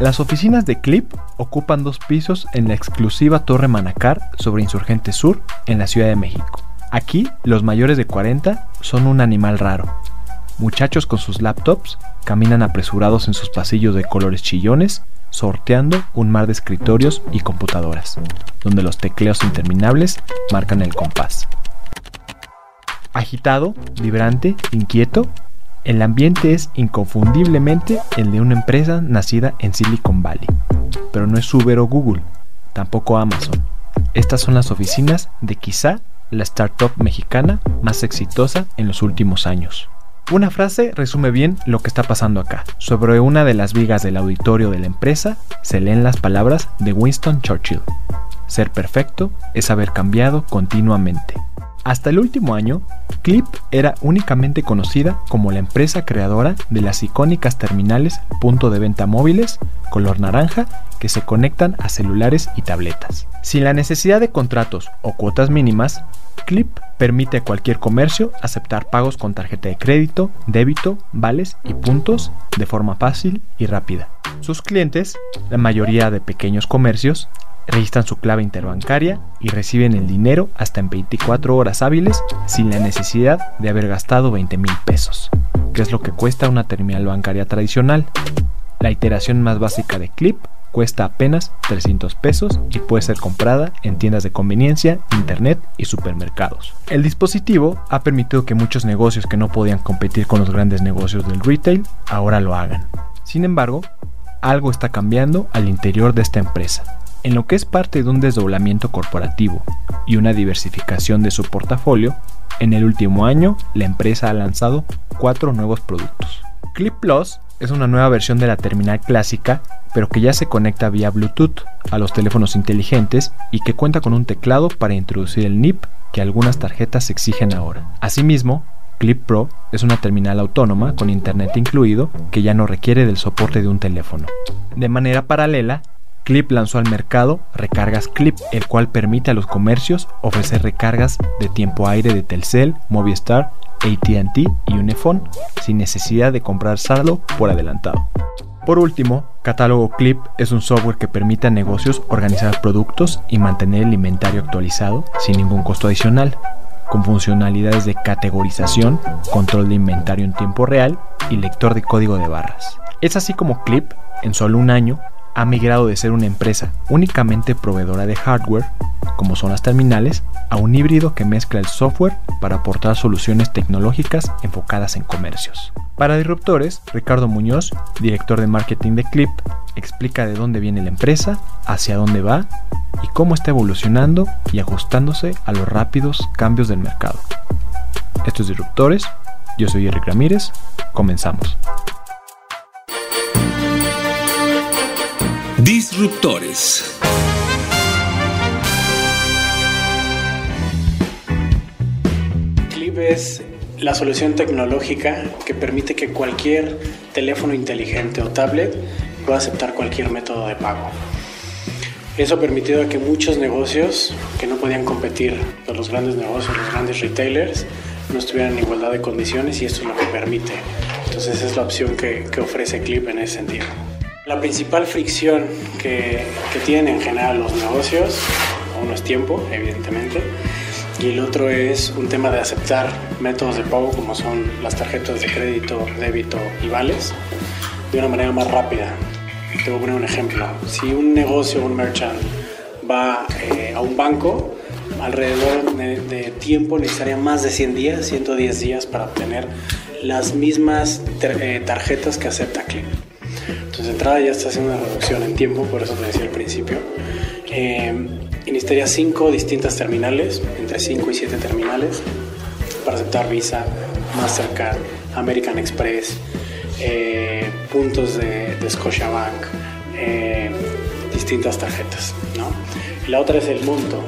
Las oficinas de Clip ocupan dos pisos en la exclusiva Torre Manacar sobre Insurgente Sur en la Ciudad de México. Aquí, los mayores de 40 son un animal raro. Muchachos con sus laptops caminan apresurados en sus pasillos de colores chillones, sorteando un mar de escritorios y computadoras, donde los tecleos interminables marcan el compás. Agitado, vibrante, inquieto, el ambiente es inconfundiblemente el de una empresa nacida en Silicon Valley. Pero no es Uber o Google, tampoco Amazon. Estas son las oficinas de quizá la startup mexicana más exitosa en los últimos años. Una frase resume bien lo que está pasando acá. Sobre una de las vigas del auditorio de la empresa se leen las palabras de Winston Churchill. Ser perfecto es haber cambiado continuamente. Hasta el último año, Clip era únicamente conocida como la empresa creadora de las icónicas terminales punto de venta móviles color naranja que se conectan a celulares y tabletas. Sin la necesidad de contratos o cuotas mínimas, Clip permite a cualquier comercio aceptar pagos con tarjeta de crédito, débito, vales y puntos de forma fácil y rápida. Sus clientes, la mayoría de pequeños comercios, registran su clave interbancaria y reciben el dinero hasta en 24 horas hábiles sin la necesidad de haber gastado 20 mil pesos, que es lo que cuesta una terminal bancaria tradicional. La iteración más básica de Clip cuesta apenas 300 pesos y puede ser comprada en tiendas de conveniencia, internet y supermercados. El dispositivo ha permitido que muchos negocios que no podían competir con los grandes negocios del retail ahora lo hagan. Sin embargo, algo está cambiando al interior de esta empresa en lo que es parte de un desdoblamiento corporativo y una diversificación de su portafolio, en el último año la empresa ha lanzado cuatro nuevos productos. Clip Plus es una nueva versión de la terminal clásica, pero que ya se conecta vía Bluetooth a los teléfonos inteligentes y que cuenta con un teclado para introducir el NIP que algunas tarjetas exigen ahora. Asimismo, Clip Pro es una terminal autónoma con internet incluido que ya no requiere del soporte de un teléfono. De manera paralela, Clip lanzó al mercado Recargas Clip, el cual permite a los comercios ofrecer recargas de tiempo aire de Telcel, Movistar, ATT y Unifone sin necesidad de comprar saldo por adelantado. Por último, Catálogo Clip es un software que permite a negocios organizar productos y mantener el inventario actualizado sin ningún costo adicional, con funcionalidades de categorización, control de inventario en tiempo real y lector de código de barras. Es así como Clip, en solo un año, ha migrado de ser una empresa únicamente proveedora de hardware, como son las terminales, a un híbrido que mezcla el software para aportar soluciones tecnológicas enfocadas en comercios. Para Disruptores, Ricardo Muñoz, director de marketing de Clip, explica de dónde viene la empresa, hacia dónde va y cómo está evolucionando y ajustándose a los rápidos cambios del mercado. Esto es Disruptores, yo soy Eric Ramírez, comenzamos. Disruptores. Clip es la solución tecnológica que permite que cualquier teléfono inteligente o tablet pueda aceptar cualquier método de pago. Eso ha permitido que muchos negocios que no podían competir con los grandes negocios, los grandes retailers, no estuvieran en igualdad de condiciones y esto es lo que permite. Entonces es la opción que, que ofrece Clip en ese sentido. La principal fricción que, tienen en general los negocios, uno es tiempo, evidentemente, y el otro es un tema de aceptar métodos de pago como son las tarjetas de crédito, débito y vales de una manera más rápida. Te voy a poner un ejemplo. Si un negocio, un merchant, va eh, a un banco, alrededor de, tiempo necesitaría más de 100 días, 110 días para obtener las mismas eh, tarjetas que acepta Clip. Entonces, de entrada ya está haciendo una reducción en tiempo, por eso te decía al principio. Eh, y necesitaría cinco distintas terminales, entre 5 y 7 terminales, para aceptar Visa, Mastercard, American Express, eh, puntos de, de Scotiabank, eh, distintas tarjetas. ¿no? Y la otra es el monto.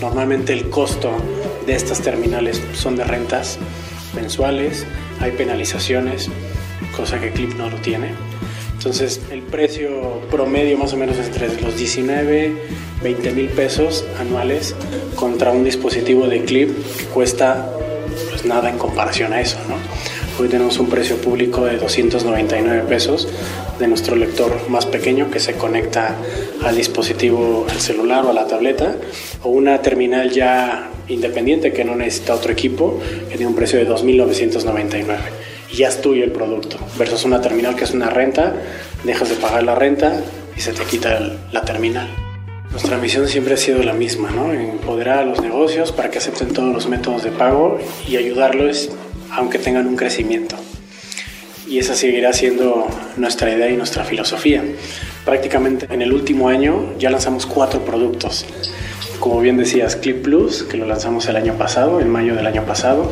Normalmente el costo de estas terminales son de rentas mensuales, hay penalizaciones, cosa que Clip no lo tiene. Entonces el precio promedio más o menos es entre los 19, 20 mil pesos anuales contra un dispositivo de Clip que cuesta pues nada en comparación a eso. ¿no? Hoy tenemos un precio público de 299 pesos de nuestro lector más pequeño que se conecta al dispositivo, al celular o a la tableta, o una terminal ya independiente que no necesita otro equipo, que tiene un precio de 2.999 y ya es tuyo el producto, versus una terminal que es una renta, dejas de pagar la renta y se te quita la terminal. Nuestra misión siempre ha sido la misma, ¿no? empoderar a los negocios para que acepten todos los métodos de pago y ayudarlos aunque tengan un crecimiento. Y esa seguirá siendo nuestra idea y nuestra filosofía. Prácticamente en el último año ya lanzamos cuatro productos. Como bien decías, Clip Plus, que lo lanzamos el año pasado, en mayo del año pasado,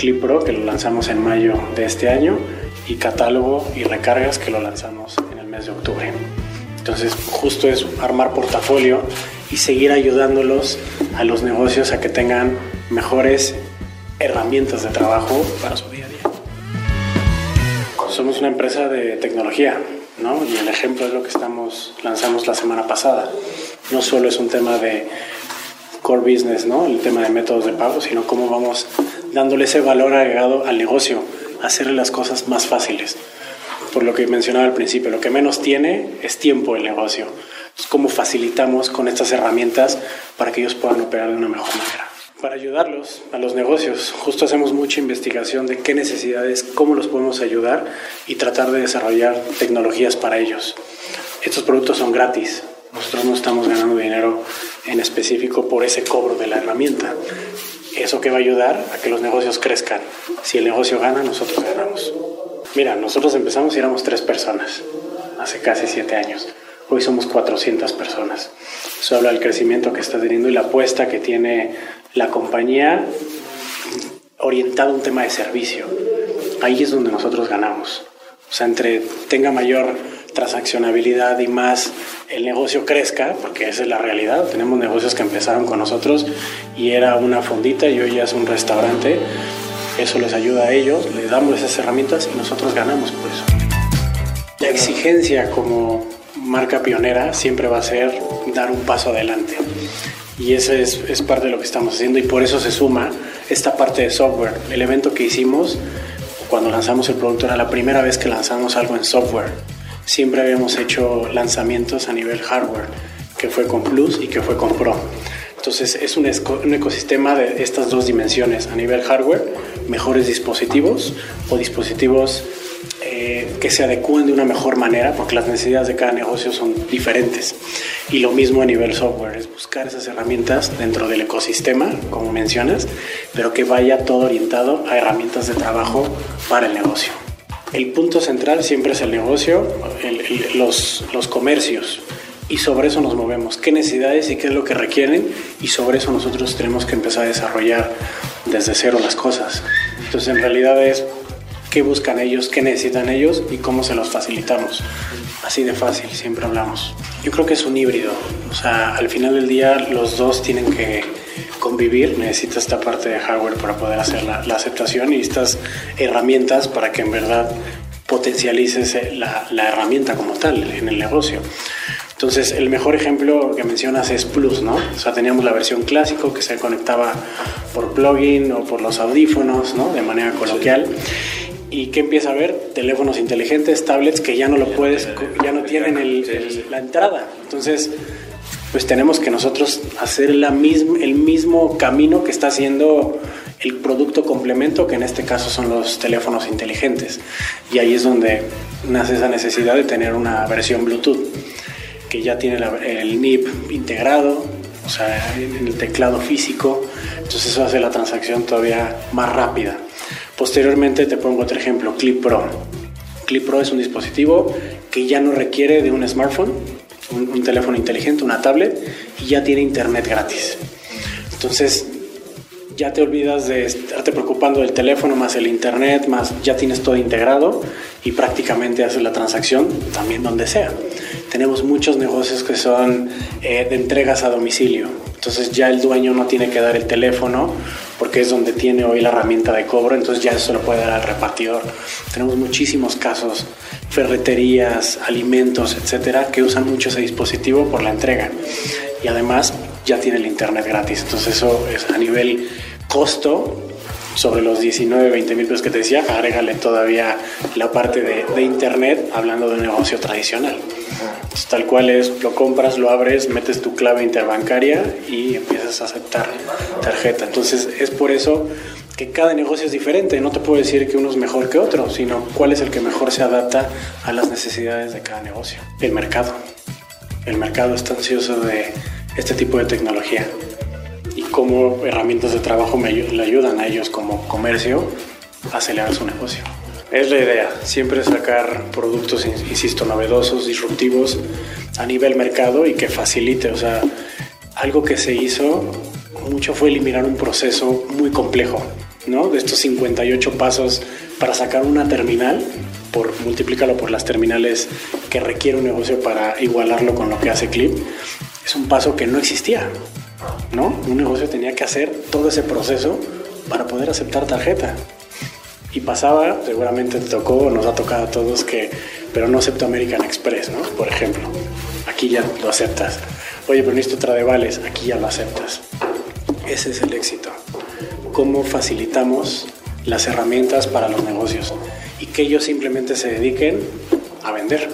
Clip Pro, que lo lanzamos en mayo de este año, y Catálogo y Recargas, que lo lanzamos en el mes de octubre. Entonces, justo es armar portafolio y seguir ayudándolos a los negocios a que tengan mejores herramientas de trabajo para su día a día. Somos una empresa de tecnología, ¿no? Y el ejemplo es lo que estamos lanzamos la semana pasada. No solo es un tema de core business, ¿no? El tema de métodos de pago, sino cómo vamos dándole ese valor agregado al negocio, hacerle las cosas más fáciles. Por lo que mencionaba al principio, lo que menos tiene es tiempo el negocio. Entonces, cómo facilitamos con estas herramientas para que ellos puedan operar de una mejor manera para ayudarlos a los negocios. Justo hacemos mucha investigación de qué necesidades, cómo los podemos ayudar y tratar de desarrollar tecnologías para ellos. Estos productos son gratis. Nosotros no estamos ganando dinero en específico por ese cobro de la herramienta. Eso que va a ayudar a que los negocios crezcan. Si el negocio gana, nosotros ganamos. Mira, nosotros empezamos y éramos tres personas, hace casi siete años. Hoy somos 400 personas. Eso habla del crecimiento que está teniendo y la apuesta que tiene la compañía orientada a un tema de servicio. Ahí es donde nosotros ganamos. O sea, entre tenga mayor transaccionabilidad y más el negocio crezca, porque esa es la realidad. Tenemos negocios que empezaron con nosotros y era una fondita y hoy ya es un restaurante. Eso les ayuda a ellos, les damos esas herramientas y nosotros ganamos por eso. La exigencia como marca pionera siempre va a ser dar un paso adelante. Y eso es, es, parte de lo que estamos haciendo y por eso se suma esta parte de software. El evento que hicimos cuando lanzamos el producto era la primera vez que lanzamos algo en software. Siempre habíamos hecho lanzamientos a nivel hardware, que fue con Plus y que fue con Pro. Entonces es un, ecosistema de estas dos dimensiones, a nivel hardware, mejores dispositivos o dispositivos eh, que se adecúen de una mejor manera, porque las necesidades de cada negocio son diferentes. Y lo mismo a nivel software, es buscar esas herramientas dentro del ecosistema, como mencionas, pero que vaya todo orientado a herramientas de trabajo para el negocio. El punto central siempre es el negocio, el, el, los, los comercios, y sobre eso nos movemos, qué necesidades y qué es lo que requieren y sobre eso nosotros tenemos que empezar a desarrollar desde cero las cosas. Entonces en realidad es qué buscan ellos, qué necesitan ellos y cómo se los facilitamos. Así de fácil, siempre hablamos. Yo creo que es un híbrido, o sea, al final del día los dos tienen que convivir, necesita esta parte de hardware para poder hacer la, la aceptación y estas herramientas para que en verdad potencialices la, la herramienta como tal en el negocio. Entonces, el mejor ejemplo que mencionas es Plus, ¿no? O sea, teníamos la versión clásico que se conectaba por plugin o por los audífonos, ¿no? De manera coloquial. ¿Y qué empieza a ver? Teléfonos inteligentes, tablets que ya no lo puedes, ya no tienen el, el, la entrada. Entonces, pues tenemos que nosotros hacer el mismo camino que está haciendo el producto complemento, que en este caso son los teléfonos inteligentes. Y ahí es donde nace esa necesidad de tener una versión Bluetooth, que ya tiene el NIP integrado, o sea, en el teclado físico. Entonces eso hace la transacción todavía más rápida. Posteriormente te pongo otro ejemplo, Clip Pro. Clip Pro es un dispositivo que ya no requiere de un smartphone, un, teléfono inteligente, una tablet, y ya tiene internet gratis. Entonces, ya te olvidas de estarte preocupando del teléfono más el internet, más ya tienes todo integrado y prácticamente haces la transacción también donde sea. Tenemos muchos negocios que son eh, de entregas a domicilio, entonces ya el dueño no tiene que dar el teléfono porque es donde tiene hoy la herramienta de cobro, entonces ya eso lo puede dar al repartidor. Tenemos muchísimos casos, ferreterías, alimentos, etcétera, que usan mucho ese dispositivo por la entrega. Y además ya tiene el internet gratis. Entonces eso es a nivel costo sobre los 19, 20 mil pesos que te decía, agrégale todavía la parte de, internet hablando de un negocio tradicional. Entonces, tal cual es, lo compras, lo abres, metes tu clave interbancaria y empiezas a aceptar tarjeta. Entonces es por eso que cada negocio es diferente. No te puedo decir que uno es mejor que otro, sino cuál es el que mejor se adapta a las necesidades de cada negocio. El mercado. El mercado está ansioso de este tipo de tecnología cómo herramientas de trabajo me, le ayudan a ellos como comercio a acelerar su negocio. Es la idea, siempre sacar productos, insisto, novedosos, disruptivos a nivel mercado y que facilite, o sea, algo que se hizo mucho fue eliminar un proceso muy complejo, ¿no? De estos 58 pasos para sacar una terminal, por multiplícalo por las terminales que requiere un negocio para igualarlo con lo que hace Clip, es un paso que no existía, ¿no? Un negocio tenía que hacer todo ese proceso para poder aceptar tarjeta. Y pasaba, seguramente te tocó, nos ha tocado a todos que, pero no acepto American Express, ¿no? Por ejemplo, aquí ya lo aceptas. Oye, pero necesito otra de vales, aquí ya lo aceptas. Ese es el éxito. Cómo facilitamos las herramientas para los negocios y que ellos simplemente se dediquen a vender,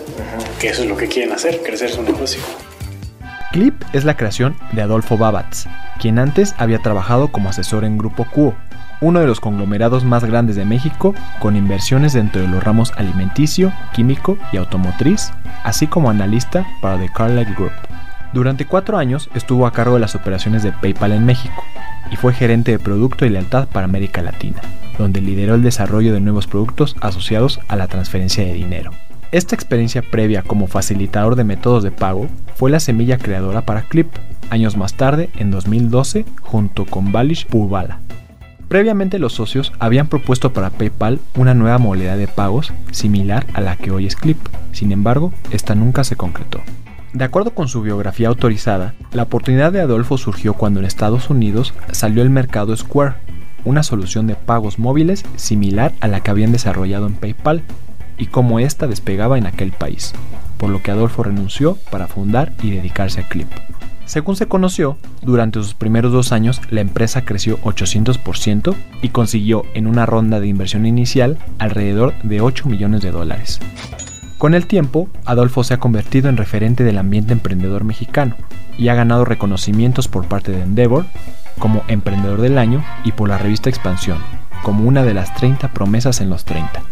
que eso es lo que quieren hacer, crecer su negocio. Clip es la creación de Adolfo Babatz, quien antes había trabajado como asesor en Grupo Cuo, uno de los conglomerados más grandes de México, con inversiones dentro de los ramos alimenticio, químico y automotriz, así como analista para The Carlyle Group. Durante cuatro años estuvo a cargo de las operaciones de PayPal en México y fue gerente de producto y lealtad para América Latina, donde lideró el desarrollo de nuevos productos asociados a la transferencia de dinero. Esta experiencia previa como facilitador de métodos de pago fue la semilla creadora para Clip, años más tarde, en 2012, junto con Balish Purvala. Previamente los socios habían propuesto para PayPal una nueva modalidad de pagos similar a la que hoy es Clip, sin embargo, esta nunca se concretó. De acuerdo con su biografía autorizada, la oportunidad de Adolfo surgió cuando en Estados Unidos salió el mercado Square, una solución de pagos móviles similar a la que habían desarrollado en PayPal, y cómo ésta despegaba en aquel país, por lo que Adolfo renunció para fundar y dedicarse a Clip. Según se conoció, durante sus primeros dos años la empresa creció 800% y consiguió en una ronda de inversión inicial alrededor de 8 millones de dólares. Con el tiempo, Adolfo se ha convertido en referente del ambiente emprendedor mexicano y ha ganado reconocimientos por parte de Endeavor como Emprendedor del Año y por la revista Expansión como una de las 30 promesas en los 30.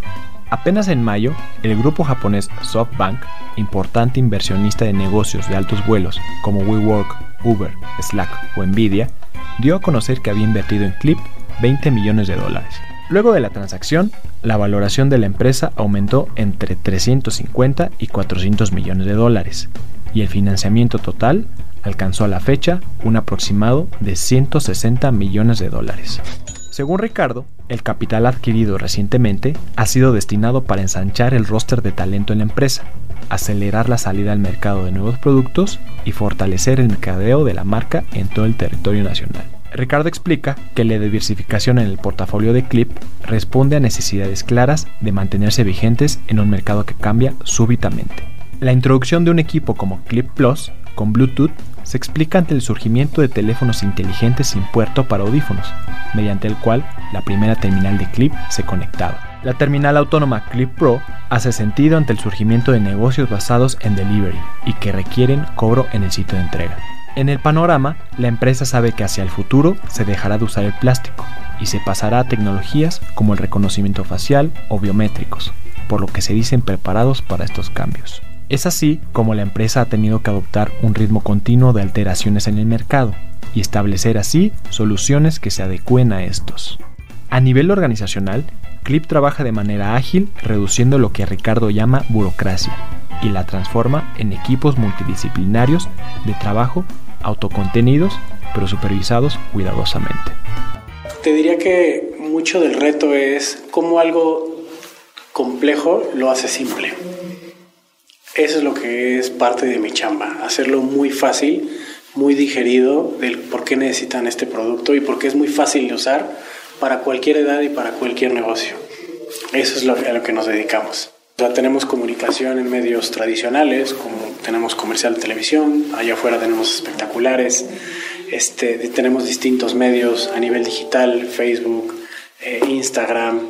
Apenas en mayo, el grupo japonés SoftBank, importante inversionista de negocios de altos vuelos como WeWork, Uber, Slack o Nvidia, dio a conocer que había invertido en Clip 20 millones de dólares. Luego de la transacción, la valoración de la empresa aumentó entre 350 y 400 millones de dólares, y el financiamiento total alcanzó a la fecha un aproximado de 160 millones de dólares. Según Ricardo, el capital adquirido recientemente ha sido destinado para ensanchar el roster de talento en la empresa, acelerar la salida al mercado de nuevos productos y fortalecer el mercadeo de la marca en todo el territorio nacional. Ricardo explica que la diversificación en el portafolio de Clip responde a necesidades claras de mantenerse vigentes en un mercado que cambia súbitamente. La introducción de un equipo como Clip Plus con Bluetooth se explica ante el surgimiento de teléfonos inteligentes sin puerto para audífonos, mediante el cual la primera terminal de Clip se conectaba. La terminal autónoma Clip Pro hace sentido ante el surgimiento de negocios basados en delivery y que requieren cobro en el sitio de entrega. En el panorama, la empresa sabe que hacia el futuro se dejará de usar el plástico y se pasará a tecnologías como el reconocimiento facial o biométricos, por lo que se dicen preparados para estos cambios. Es así como la empresa ha tenido que adoptar un ritmo continuo de alteraciones en el mercado y establecer así soluciones que se adecúen a estos. A nivel organizacional, Clip trabaja de manera ágil, reduciendo lo que Ricardo llama burocracia, y la transforma en equipos multidisciplinarios de trabajo autocontenidos, pero supervisados cuidadosamente. Te diría que mucho del reto es cómo algo complejo lo hace simple. Eso es lo que es parte de mi chamba, hacerlo muy fácil, muy digerido del por qué necesitan este producto y por qué es muy fácil de usar para cualquier edad y para cualquier negocio. Eso es lo, a lo que nos dedicamos. O tenemos comunicación en medios tradicionales, como tenemos comercial de televisión, allá afuera tenemos espectaculares, este, tenemos distintos medios a nivel digital, Facebook, eh, Instagram,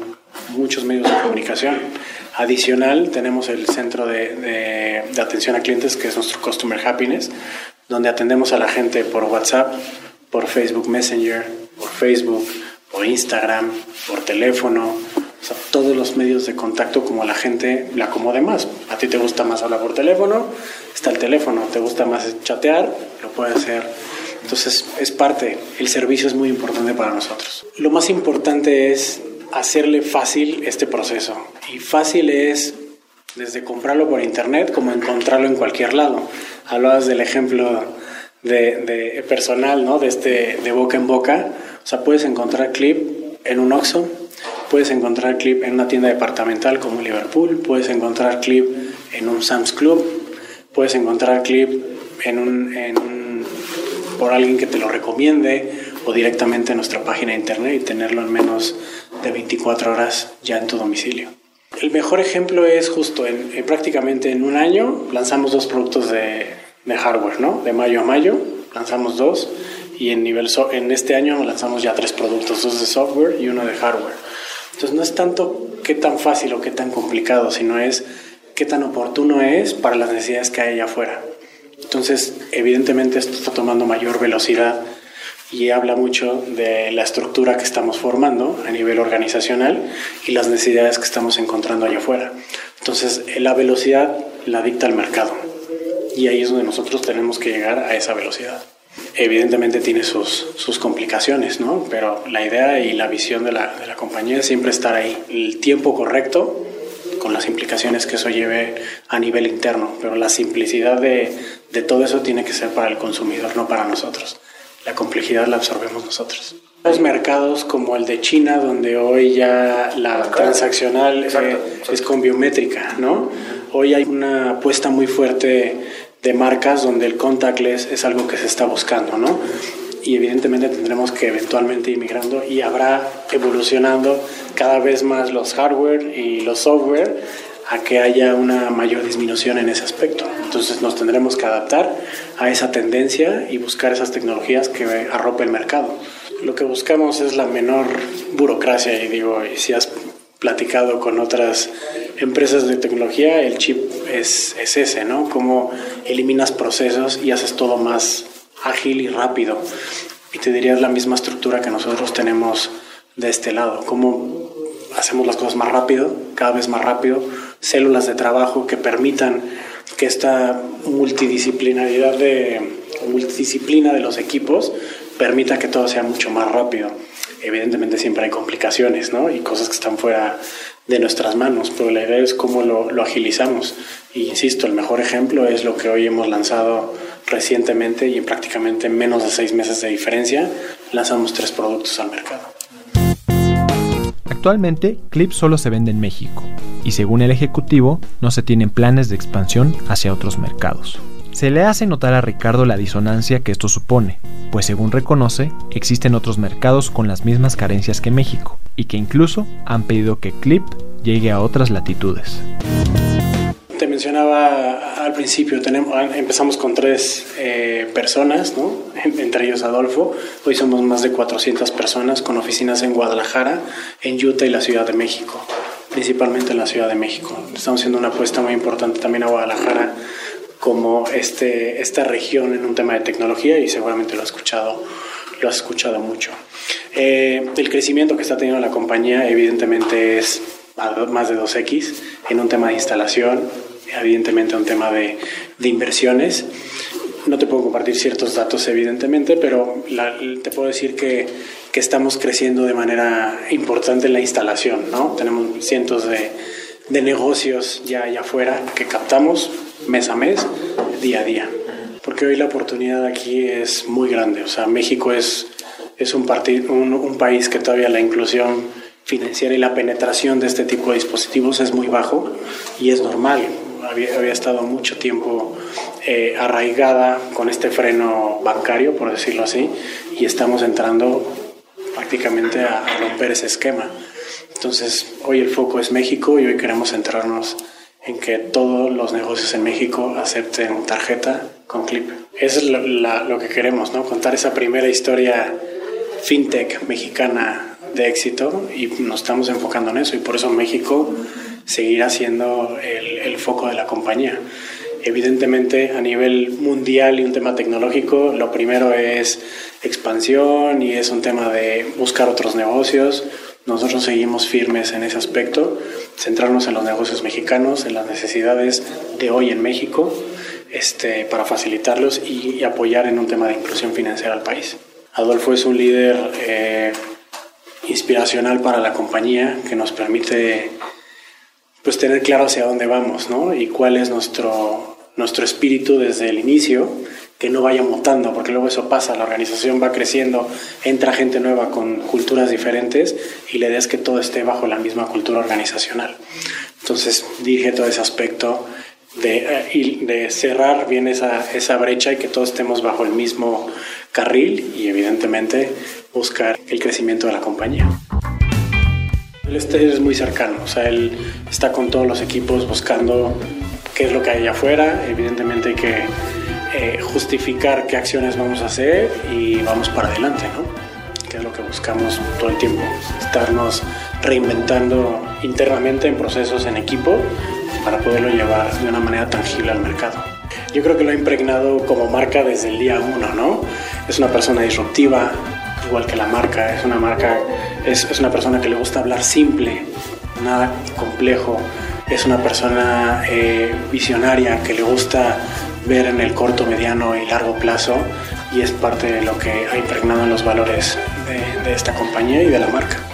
muchos medios de comunicación. Adicional, tenemos el centro de, de, de atención a clientes, que es nuestro Customer Happiness, donde atendemos a la gente por WhatsApp, por Facebook Messenger, por Facebook, por Instagram, por teléfono, o sea, todos los medios de contacto como la gente le acomode más. A ti te gusta más hablar por teléfono, está el teléfono. Te gusta más chatear, lo puedes hacer. Entonces es parte, el servicio es muy importante para nosotros. Lo más importante es hacerle fácil este proceso. Y fácil es desde comprarlo por internet como encontrarlo en cualquier lado. Hablabas del ejemplo de, personal, ¿no? De, este, de boca en boca. O sea, puedes encontrar clip en un Oxxo, Puedes encontrar clip en una tienda departamental como Liverpool, puedes encontrar clip en un Sam's Club, puedes encontrar clip en un, por alguien que te lo recomiende o directamente en nuestra página de internet y tenerlo en menos de 24 horas ya en tu domicilio. El mejor ejemplo es justo en, en prácticamente en un año lanzamos dos productos de, de, hardware, ¿no? De mayo a mayo lanzamos dos y en nivel so en este año lanzamos ya tres productos, dos de software y uno de hardware. Entonces no es tanto qué tan fácil o qué tan complicado, sino es qué tan oportuno es para las necesidades que hay allá afuera. Entonces, evidentemente esto está tomando mayor velocidad y habla mucho de la estructura que estamos formando a nivel organizacional y las necesidades que estamos encontrando allá afuera. Entonces, la velocidad la dicta el mercado y ahí es donde nosotros tenemos que llegar a esa velocidad evidentemente tiene sus, sus, complicaciones, ¿no? Pero la idea y la visión de la, de la, compañía es siempre estar ahí. El tiempo correcto, con las implicaciones que eso lleve a nivel interno, pero la simplicidad de, de todo eso tiene que ser para el consumidor, no para nosotros. La complejidad la absorbemos nosotros. Los mercados como el de China, donde hoy ya la transaccional eh, es con biométrica, ¿no? Hoy hay una apuesta muy fuerte de marcas donde el contactless es algo que se está buscando, ¿no? Y evidentemente tendremos que eventualmente ir migrando y habrá evolucionando cada vez más los hardware y los software a que haya una mayor disminución en ese aspecto. Entonces nos tendremos que adaptar a esa tendencia y buscar esas tecnologías que arrope el mercado. Lo que buscamos es la menor burocracia y digo, si has platicado con otras empresas de tecnología, el chip es, es ese, ¿no? Cómo eliminas procesos y haces todo más ágil y rápido. Y te diría la misma estructura que nosotros tenemos de este lado. Cómo hacemos las cosas más rápido, cada vez más rápido, células de trabajo que permitan que esta multidisciplinaridad de multidisciplina de los equipos permita que todo sea mucho más rápido evidentemente siempre hay complicaciones, ¿no? Y cosas que están fuera de nuestras manos, pero la idea es cómo lo, lo agilizamos. Y insisto, el mejor ejemplo es lo que hoy hemos lanzado recientemente y en prácticamente menos de seis meses de diferencia lanzamos tres productos al mercado. Actualmente, Clip solo se vende en México y según el ejecutivo no se tienen planes de expansión hacia otros mercados. Se le hace notar a Ricardo la disonancia que esto supone, pues según reconoce, existen otros mercados con las mismas carencias que México, y que incluso han pedido que Clip llegue a otras latitudes. Mencionaba al principio, tenemos, empezamos con tres eh, personas, ¿no? entre ellos Adolfo. Hoy somos más de 400 personas con oficinas en Guadalajara, en Utah y la Ciudad de México, principalmente en la Ciudad de México. Estamos haciendo una apuesta muy importante también a Guadalajara como este, esta región en un tema de tecnología y seguramente lo has escuchado, lo has escuchado mucho. Eh, el crecimiento que está teniendo la compañía evidentemente es más de 2X en un tema de instalación, evidentemente un tema de, de inversiones. No te puedo compartir ciertos datos evidentemente, pero la, te puedo decir que, que estamos creciendo de manera importante en la instalación. ¿no? Tenemos cientos de, de negocios ya allá afuera que captamos mes a mes, día a día. Porque hoy la oportunidad aquí es muy grande. O sea, México es es un, un, país que todavía la inclusión financiera y la penetración de este tipo de dispositivos es muy bajo y es normal. Había, había estado mucho tiempo eh, arraigada con este freno bancario, por decirlo así, y estamos entrando prácticamente a, a romper ese esquema. Entonces, hoy el foco es México y hoy queremos centrarnos en que todos los negocios en México acepten tarjeta con clip. Es lo, que queremos, ¿no? Contar esa primera historia fintech mexicana de éxito y nos estamos enfocando en eso y por eso México seguirá siendo el, foco de la compañía. Evidentemente a nivel mundial y un tema tecnológico, lo primero es expansión y es un tema de buscar otros negocios. Nosotros seguimos firmes en ese aspecto, centrarnos en los negocios mexicanos, en las necesidades de hoy en México este, para facilitarlos y, apoyar en un tema de inclusión financiera al país. Adolfo es un líder eh, inspiracional para la compañía que nos permite pues, tener claro hacia dónde vamos ¿no? y cuál es nuestro, nuestro espíritu desde el inicio, que no vaya mutando, porque luego eso pasa, la organización va creciendo, entra gente nueva con culturas diferentes y la idea que todo esté bajo la misma cultura organizacional. Entonces dirige todo ese aspecto de, de cerrar bien esa, esa brecha y que todos estemos bajo el mismo carril y evidentemente buscar el crecimiento de la compañía. Él es muy cercano, o sea, él está con todos los equipos buscando qué es lo que hay allá afuera, evidentemente hay que eh, justificar qué acciones vamos a hacer y vamos para adelante, ¿no? Que es lo que buscamos todo el tiempo, estarnos reinventando internamente en procesos en equipo para poderlo llevar de una manera tangible al mercado. Yo creo que lo ha impregnado como marca desde el día uno, ¿no? Es una persona disruptiva, igual que la marca, es una marca, es, una persona que le gusta hablar simple, nada complejo, es una persona eh, visionaria que le gusta ver en el corto, mediano y largo plazo y es parte de lo que ha impregnado en los valores de esta compañía y de la marca.